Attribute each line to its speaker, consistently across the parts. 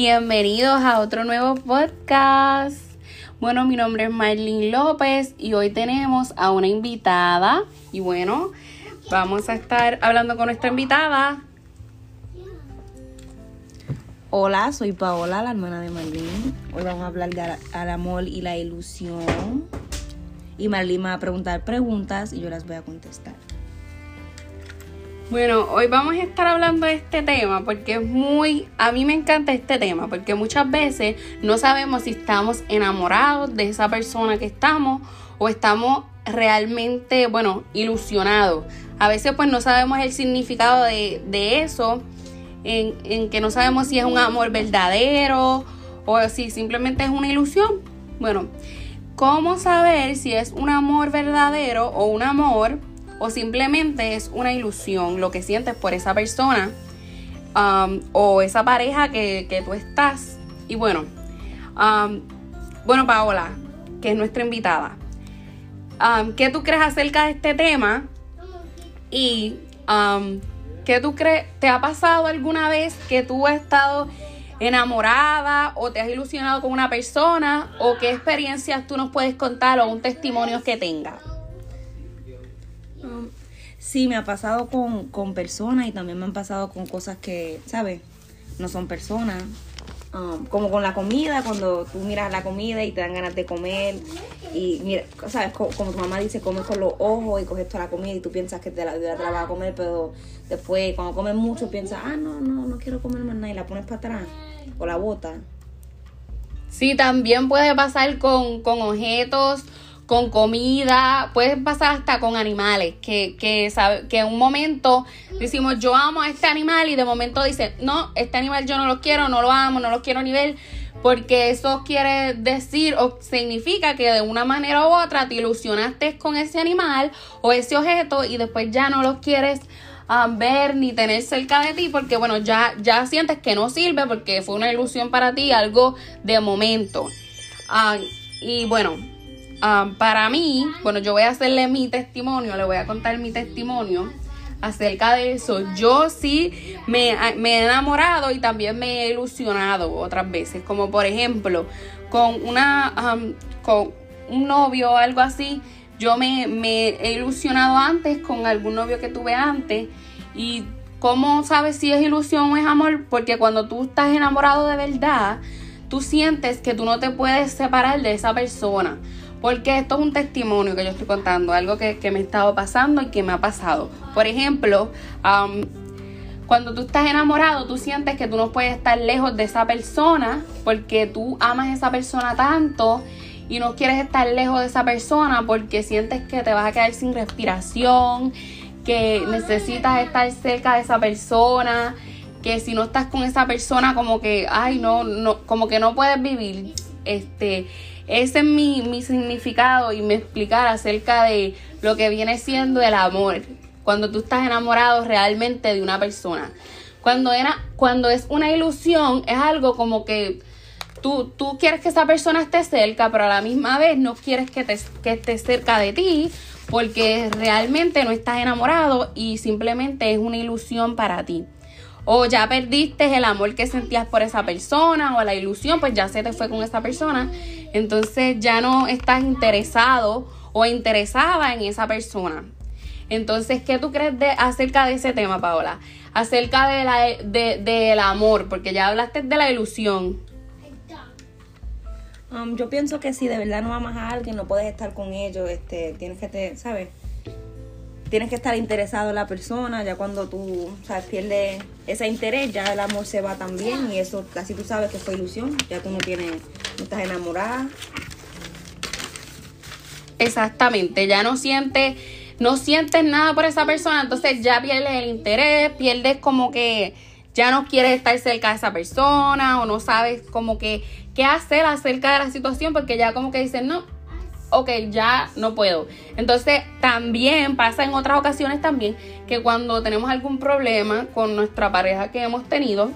Speaker 1: Bienvenidos a otro nuevo podcast. Bueno, mi nombre es Marlene López y hoy tenemos a una invitada. Y bueno, vamos a estar hablando con nuestra invitada.
Speaker 2: Hola, soy Paola, la hermana de Marlene. Hoy vamos a hablar de amor y la ilusión. Y Marlene me va a preguntar preguntas y yo las voy a contestar.
Speaker 1: Bueno, hoy vamos a estar hablando de este tema porque es muy, a mí me encanta este tema porque muchas veces no sabemos si estamos enamorados de esa persona que estamos o estamos realmente, bueno, ilusionados. A veces pues no sabemos el significado de, eso, en, en que no sabemos si es un amor verdadero o si simplemente es una ilusión. Bueno, ¿cómo saber si es un amor verdadero o un amor o simplemente es una ilusión lo que sientes por esa persona um, o esa pareja que, tú estás. Y bueno, um, bueno Paola, que es nuestra invitada, um, ¿qué tú crees acerca de este tema? Y ¿qué tú crees? ¿Te ha pasado alguna vez que tú has estado enamorada o te has ilusionado con una persona o qué experiencias tú nos puedes contar o un testimonio que tengas?
Speaker 2: Sí, me ha pasado con, personas y también me han pasado con cosas que, ¿sabes? No son personas. Um, como con la comida, cuando tú miras la comida y te dan ganas de comer y mira, sabes, como, tu mamá dice, comes con los ojos y coges toda la comida y tú piensas que te la, te la vas a comer, pero después cuando comes mucho piensas, ah, no, no, no quiero comer más nada y la pones para atrás o la botas.
Speaker 1: Sí, también puede pasar con, con objetos con comida, puede pasar hasta con animales, que, que, sabe, que un momento decimos yo amo a este animal y de momento dice, no, este animal yo no lo quiero, no lo amo, no lo quiero ni ver, porque eso quiere decir o significa que de una manera u otra te ilusionaste con ese animal o ese objeto y después ya no lo quieres um, ver ni tener cerca de ti porque bueno, ya, ya sientes que no sirve porque fue una ilusión para ti, algo de momento. Ah, y bueno, Um, para mí, bueno, yo voy a hacerle mi testimonio, le voy a contar mi testimonio acerca de eso. Yo sí me, he enamorado y también me he ilusionado otras veces, como por ejemplo con una con un novio o algo así. Yo me, me he ilusionado antes con algún novio que tuve antes y ¿Cómo sabes si es ilusión o es amor? Porque cuando tú estás enamorado de verdad, tú sientes que tú no te puedes separar de esa persona. Porque esto es un testimonio que yo estoy contando, algo que, me ha estado pasando y que me ha pasado. Por ejemplo, cuando tú estás enamorado, tú sientes que tú no puedes estar lejos de esa persona porque tú amas a esa persona tanto y no quieres estar lejos de esa persona porque sientes que te vas a quedar sin respiración, que necesitas estar cerca de esa persona, que si no estás con esa persona como que, ay, no, no, como que no puedes vivir. Este, ese es mi, significado y me explicar acerca de lo que viene siendo el amor. Cuando tú estás enamorado realmente de una persona. Cuando, era, cuando es una ilusión, es algo como que tú, tú quieres que esa persona esté cerca, pero a la misma vez no quieres que, te, que esté cerca de ti porque realmente no estás enamorado y simplemente es una ilusión para ti o ya perdiste el amor que sentías por esa persona o la ilusión, pues ya se te fue con esa persona, entonces ya no estás interesado o interesada en esa persona. Entonces, ¿qué tú crees de, acerca de ese tema, Paola? Acerca de la, de, del amor, porque ya hablaste de la ilusión.
Speaker 2: Um, yo pienso que si de verdad no amas a alguien, no puedes estar con ellos, este, tienes que, te, ¿sabes? Tienes que estar interesado en la persona, ya cuando tú sabes, pierdes ese interés, ya el amor se va también y eso casi tú sabes que fue ilusión, ya tú no tienes, no estás enamorada.
Speaker 1: Exactamente, ya no sientes, no sientes nada por esa persona, entonces ya pierdes el interés, pierdes como que ya no quieres estar cerca de esa persona o no sabes como que qué hacer acerca de la situación porque ya como que dices, no, ok, ya no puedo. Entonces también pasa en otras ocasiones también que cuando tenemos algún problema con nuestra pareja que hemos tenido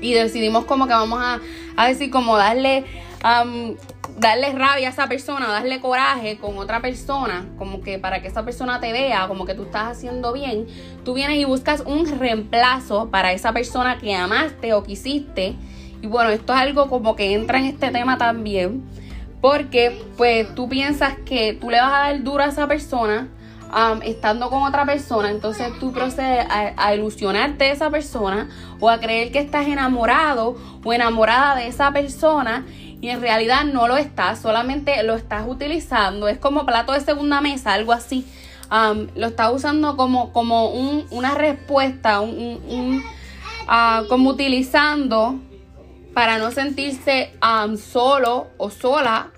Speaker 1: y decidimos como que vamos a, decir como darle, darle rabia a esa persona, darle coraje con otra persona, como que para que esa persona te vea, como que tú estás haciendo bien, tú vienes y buscas un reemplazo para esa persona que amaste o quisiste Y bueno, esto es algo como que entra en este tema también, porque pues tú piensas que tú le vas a dar duro a esa persona um, estando con otra persona, entonces tú procedes a, ilusionarte de esa persona o a creer que estás enamorado o enamorada de esa persona y en realidad no lo estás, solamente lo estás utilizando, es como plato de segunda mesa, algo así. Um, lo estás usando como, como un, una respuesta, un, uh, como utilizando para no sentirse um, solo o sola.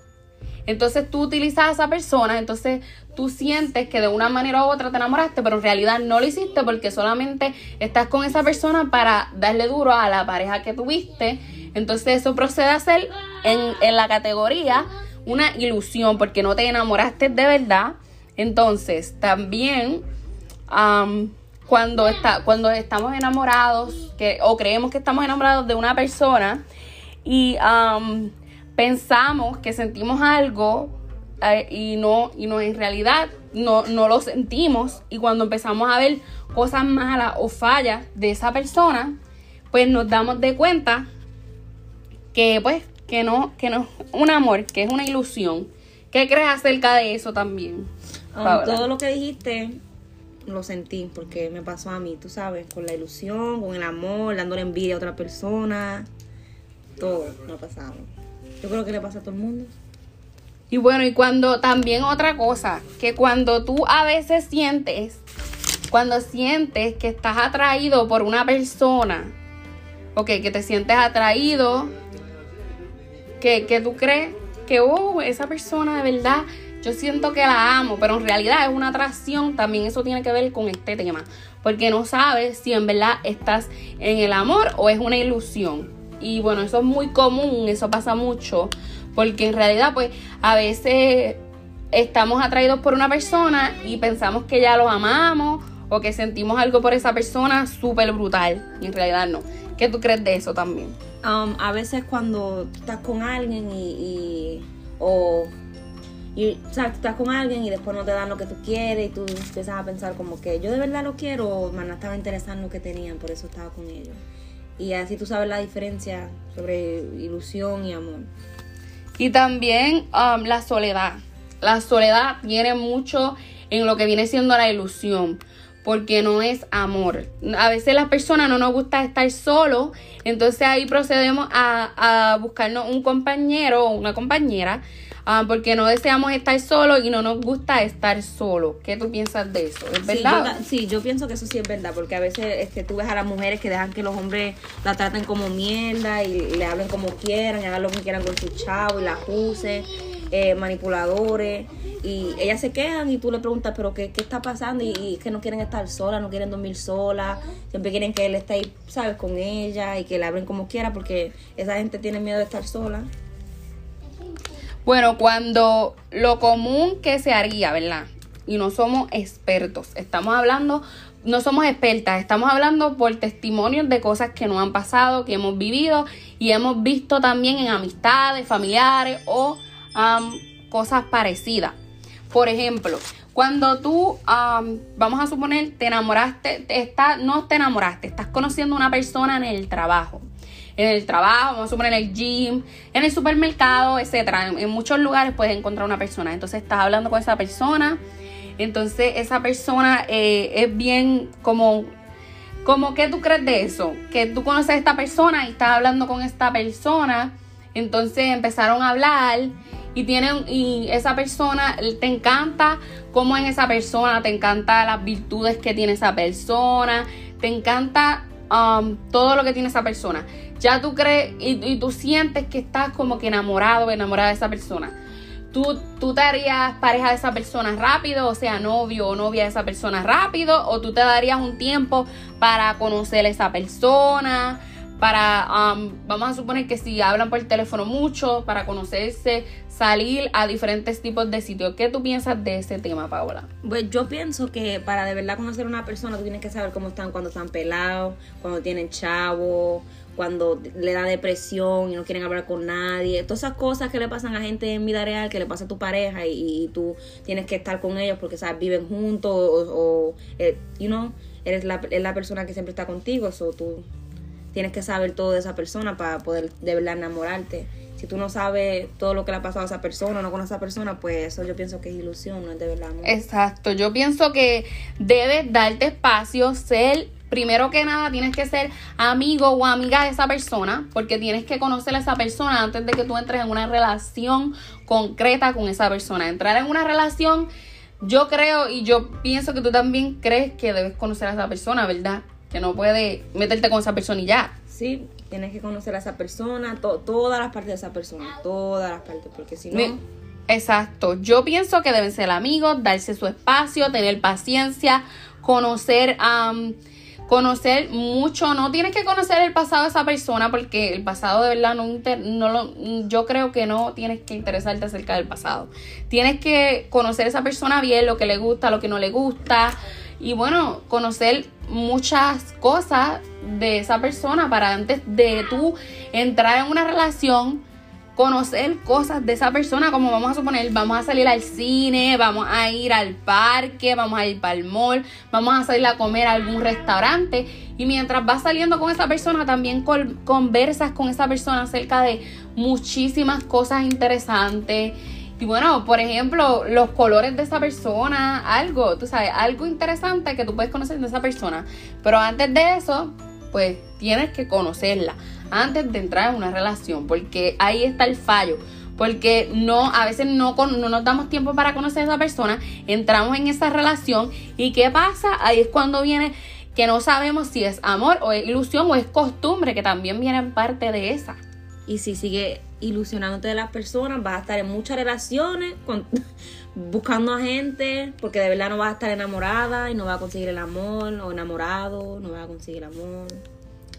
Speaker 1: Entonces tú utilizas a esa persona, entonces tú sientes que de una manera u otra te enamoraste, pero en realidad no lo hiciste porque solamente estás con esa persona para darle duro a la pareja que tuviste. Entonces eso procede a ser en, en la categoría una ilusión porque no te enamoraste de verdad. Entonces también um, cuando, está, cuando estamos enamorados que, o creemos que estamos enamorados de una persona y um, pensamos que sentimos algo eh, y no, y no en realidad no, no lo sentimos y cuando empezamos a ver cosas malas o fallas de esa persona, pues nos damos de cuenta que pues que no, que no es un amor, que es una ilusión. ¿Qué crees acerca de eso también?
Speaker 2: Um, todo lo que dijiste lo sentí porque me pasó a mí, tú sabes, con la ilusión, con el amor, dándole envidia a otra persona, todo lo pasado. Yo creo que le pasa a todo el mundo.
Speaker 1: Y bueno, y cuando también otra cosa, que cuando tú a veces sientes, cuando sientes que estás atraído por una persona, ok, que te sientes atraído, que, que tú crees que, oh, esa persona de verdad yo siento que la amo, pero en realidad es una atracción, también eso tiene que ver con este tema, porque no sabes si en verdad estás en el amor o es una ilusión. Y bueno, eso es muy común, eso pasa mucho, porque en realidad pues a veces estamos atraídos por una persona y pensamos que ya lo amamos o que sentimos algo por esa persona súper brutal y en realidad no. ¿Qué tú crees de eso también?
Speaker 2: Um, a veces cuando estás con alguien y, y o y sea, tú estás con alguien y después no te dan lo que tú quieres y tú empiezas a pensar como que yo de verdad lo quiero o no estaba interesado en lo que tenían, por eso estaba con ellos. Y así tú sabes la diferencia sobre ilusión y amor.
Speaker 1: Y también um, la soledad. La soledad tiene mucho en lo que viene siendo la ilusión, porque no es amor. A veces las personas no nos gusta estar solos, entonces ahí procedemos a, a buscarnos un compañero o una compañera Ah, porque no deseamos estar solos y no nos gusta estar solos. ¿Qué tú piensas de eso? ¿Es verdad?
Speaker 2: Sí yo, sí, yo pienso que eso sí es verdad, porque a veces este, tú ves a las mujeres que dejan que los hombres la traten como mierda y le hablen como quieran, y hagan lo que quieran con su chavo y la usen, eh, manipuladores. Y ellas se quejan y tú le preguntas, pero ¿qué, qué está pasando? Y, y, que no quieren estar solas, no quieren dormir solas, siempre quieren que él esté ahí, ¿sabes? Con ella y que le hablen como quiera, porque esa gente tiene miedo de estar sola.
Speaker 1: Bueno, cuando lo común que se haría, ¿verdad? Y no somos expertos, estamos hablando, no somos expertas, estamos hablando por testimonios de cosas que nos han pasado, que hemos vivido y hemos visto también en amistades, familiares o cosas parecidas. Por ejemplo, cuando tú, vamos a suponer, te enamoraste, te no te enamoraste, estás conociendo a una persona en el trabajo en el trabajo, vamos a suponer en el gym, en el supermercado, etcétera. En, muchos lugares puedes encontrar una persona. Entonces estás hablando con esa persona. Entonces esa persona eh, es bien como, como ¿qué tú crees de eso? Que tú conoces a esta persona y estás hablando con esta persona. Entonces empezaron a hablar y tienen y esa persona te encanta cómo es esa persona, te encanta las virtudes que tiene esa persona, te encanta um, todo lo que tiene esa persona ya tú crees y, tú sientes que estás como que enamorado o enamorada de esa persona. ¿Tú, tú te harías pareja de esa persona rápido, o sea, novio o novia de esa persona rápido, o tú te darías un tiempo para conocer a esa persona, para, um, vamos a suponer que si hablan por teléfono mucho, para conocerse, salir a diferentes tipos de sitios. ¿Qué tú piensas de ese tema, Paola?
Speaker 2: Pues yo pienso que para de verdad conocer a una persona, tú tienes que saber cómo están cuando están pelados, cuando tienen chavo, cuando le da depresión y no quieren hablar con nadie, todas esas cosas que le pasan a gente en vida real, que le pasa a tu pareja y, tú tienes que estar con ellos porque sabes viven juntos o, o eh, you know, eres la, es la persona que siempre está contigo, eso tú tienes que saber todo de esa persona para poder de verdad enamorarte. Si tú no sabes todo lo que le ha pasado a esa persona, no con esa persona, pues eso yo pienso que es ilusión, no es de verdad amor.
Speaker 1: Exacto, yo pienso que debes darte espacio, ser, primero que nada tienes que ser amigo o amiga de esa persona, porque tienes que conocer a esa persona antes de que tú entres en una relación concreta con esa persona. Entrar en una relación, yo creo y yo pienso que tú también crees que debes conocer a esa persona, ¿verdad? Que no puedes meterte con esa persona y ya.
Speaker 2: Sí, tienes que conocer a esa persona, todas las partes de esa persona, todas las partes, porque si no...
Speaker 1: Exacto, yo pienso que deben ser amigos, darse su espacio, tener paciencia, conocer, conocer mucho, no tienes que conocer el pasado de esa persona porque el pasado de verdad no, no lo, yo creo que no tienes que interesarte acerca del pasado. Tienes que conocer a esa persona bien, lo que le gusta, lo que no le gusta y bueno, conocer muchas cosas de esa persona para antes de tú entrar en una relación, conocer cosas de esa persona, como vamos a suponer, vamos a salir al cine, vamos a ir al parque, vamos a ir para el mall, vamos a salir a comer a algún restaurante. Y mientras vas saliendo con esa persona también conversas con esa persona acerca de muchísimas cosas interesantes y bueno, por ejemplo, los colores de esa persona, algo, tú sabes, algo interesante que tú puedes conocer de esa persona. Pero antes de eso, pues tienes que conocerla antes de entrar en una relación, porque ahí está el fallo. Porque no, a veces no, no nos damos tiempo para conocer a esa persona, entramos en esa relación y ¿qué pasa? Ahí es cuando viene que no sabemos si es amor o es ilusión o es costumbre, que también viene parte de esa.
Speaker 2: Y si sigue ilusionándote de las personas, vas a estar en muchas relaciones, buscando a gente, porque de verdad no vas a estar enamorada y no vas a conseguir el amor, o enamorado, no vas a conseguir el amor.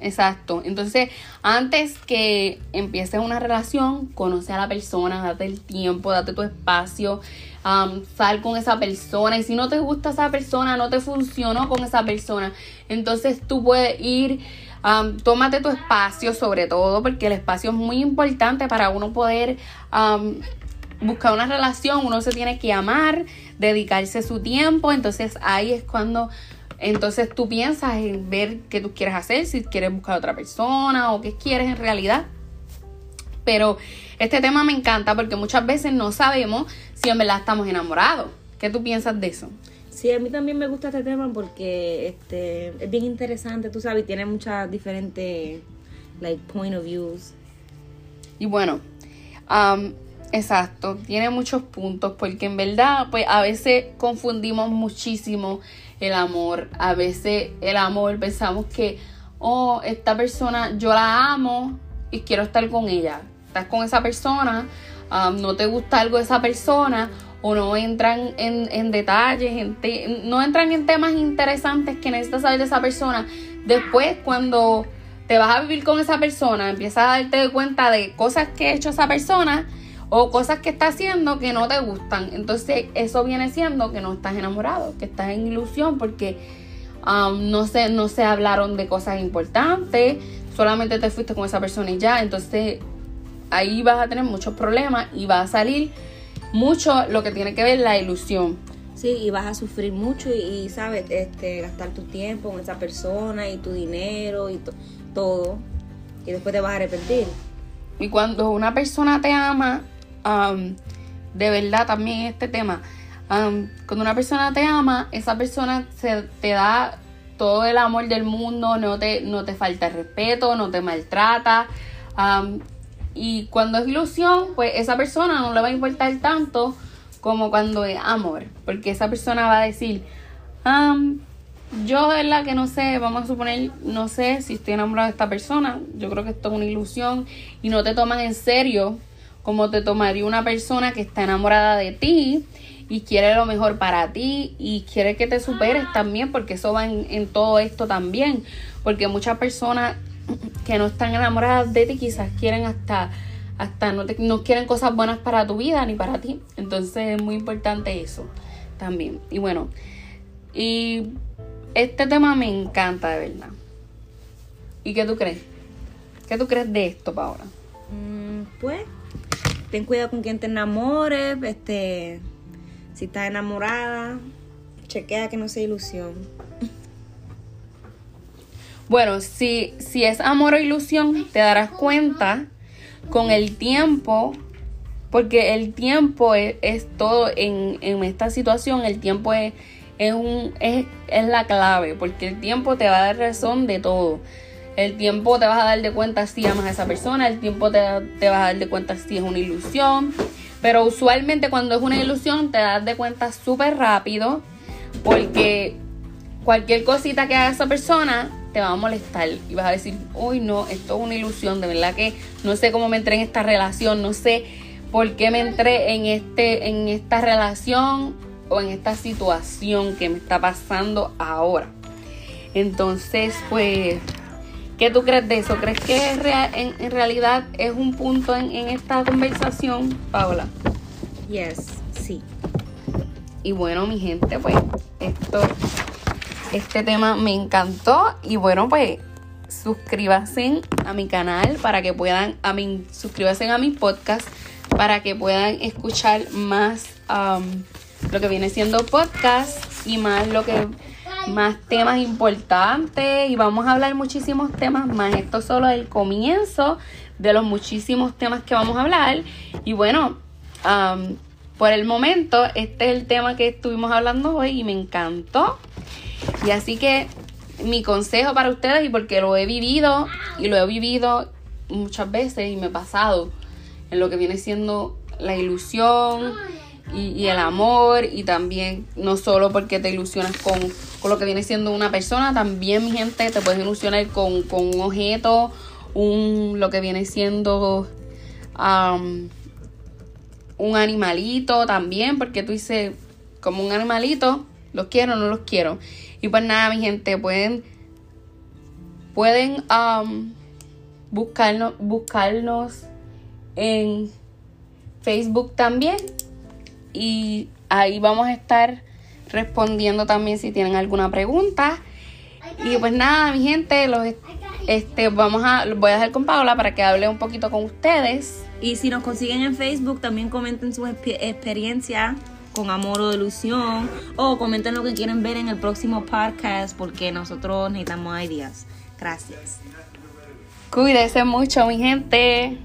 Speaker 1: Exacto. Entonces, antes que empieces una relación, conoce a la persona, date el tiempo, date tu espacio, um, sal con esa persona. Y si no te gusta esa persona, no te funcionó con esa persona, entonces tú puedes ir tómate tu espacio sobre todo porque el espacio es muy importante para uno poder buscar una relación, uno se tiene que amar, dedicarse su tiempo, entonces ahí es cuando entonces tú piensas en ver qué tú quieres hacer, si quieres buscar a otra persona o qué quieres en realidad. Pero este tema me encanta porque muchas veces no sabemos si en verdad estamos enamorados. ¿Qué tú piensas de eso?
Speaker 2: Sí, a mí también me gusta este tema porque este es bien interesante, tú sabes, y tiene muchas diferentes like point of views.
Speaker 1: Y bueno, um, exacto, tiene muchos puntos porque en verdad, pues a veces confundimos muchísimo el amor. A veces el amor pensamos que, oh, esta persona, yo la amo y quiero estar con ella. Estás con esa persona, um, no te gusta algo de esa persona o no entran en, detalles, no entran en temas interesantes que necesitas saber de esa persona. Después, cuando te vas a vivir con esa persona, empiezas a darte cuenta de cosas que ha hecho esa persona o cosas que está haciendo que no te gustan. Entonces, eso viene siendo que no estás enamorado, que estás en ilusión porque um, no, se, no se hablaron de cosas importantes, solamente te fuiste con esa persona y ya. Entonces, ahí vas a tener muchos problemas y va a salir mucho lo que tiene que ver la ilusión.
Speaker 2: Sí, y vas a sufrir mucho y, sabes, este, gastar tu tiempo con esa persona y tu dinero y todo. Y después te vas a arrepentir.
Speaker 1: Y cuando una persona te ama, de verdad también este tema, cuando una persona te ama, esa persona se, te da todo el amor del mundo, no te, no te falta respeto, no te maltrata. Y cuando es ilusión, pues esa persona no le va a importar tanto como cuando es amor. Porque esa persona va a decir, yo de verdad que no sé, vamos a suponer, no sé si estoy enamorado de esta persona. Yo creo que esto es una ilusión y no te toman en serio como te tomaría una persona que está enamorada de ti y quiere lo mejor para ti y quiere que te superes también, porque eso va en, todo esto también. Porque muchas personas que no están enamoradas de ti, quizás quieren hasta, hasta no, te, no quieren cosas buenas para tu vida ni para ti. Entonces es muy importante eso también. Y bueno, y este tema me encanta de verdad. ¿Y qué tú crees? ¿Qué tú crees de esto, Paola?
Speaker 2: Mm, pues, ten cuidado con quien te enamores, este, si estás enamorada, chequea que no sea ilusión.
Speaker 1: Bueno, si, si es amor o ilusión, te darás cuenta con el tiempo, porque el tiempo es, todo en, en, esta situación, el tiempo es, es, un, es, es la clave, porque el tiempo te va a dar razón de todo. El tiempo te vas a dar de cuenta si amas a esa persona, el tiempo te, te vas a dar de cuenta si es una ilusión. Pero usualmente cuando es una ilusión te das de cuenta súper rápido porque cualquier cosita que haga esa persona te va a molestar y vas a decir, uy no, esto es una ilusión, de verdad que no sé cómo me entré en esta relación, no sé por qué me entré en, este, en esta relación o en esta situación que me está pasando ahora. Entonces, pues ¿Qué tú crees de eso? ¿Crees que en, realidad es un punto en, esta conversación, Paola?
Speaker 2: Yes, sí.
Speaker 1: Y bueno, mi gente, pues esto, este tema me encantó. Y bueno, pues suscríbanse a mi canal para que puedan, a mi, suscríbanse a mi podcast para que puedan escuchar más um, lo que viene siendo podcast y más lo que más temas importantes y vamos a hablar muchísimos temas más. Esto solo es el comienzo de los muchísimos temas que vamos a hablar. Y bueno, por el momento, este es el tema que estuvimos hablando hoy y me encantó. Y así que mi consejo para ustedes, y porque lo he vivido y lo he vivido muchas veces y me he pasado en lo que viene siendo la ilusión y, el amor y también no solo porque te ilusionas con, lo que viene siendo una persona, también mi gente te puedes ilusionar con, un objeto, un, lo que viene siendo un animalito también, porque tú dices, como un animalito, los quiero no los quiero. Y pues nada, mi gente, pueden, pueden buscarnos, buscarnos en Facebook también y ahí vamos a estar respondiendo también si tienen alguna pregunta. Y pues nada, mi gente, los este vamos a voy a dejar con Paula para que hable un poquito con ustedes.
Speaker 2: Y si nos consiguen en Facebook, también comenten su experiencia con amor o delusión o comenten lo que quieren ver en el próximo podcast porque nosotros necesitamos ideas. Gracias.
Speaker 1: Cuídense mucho, mi gente.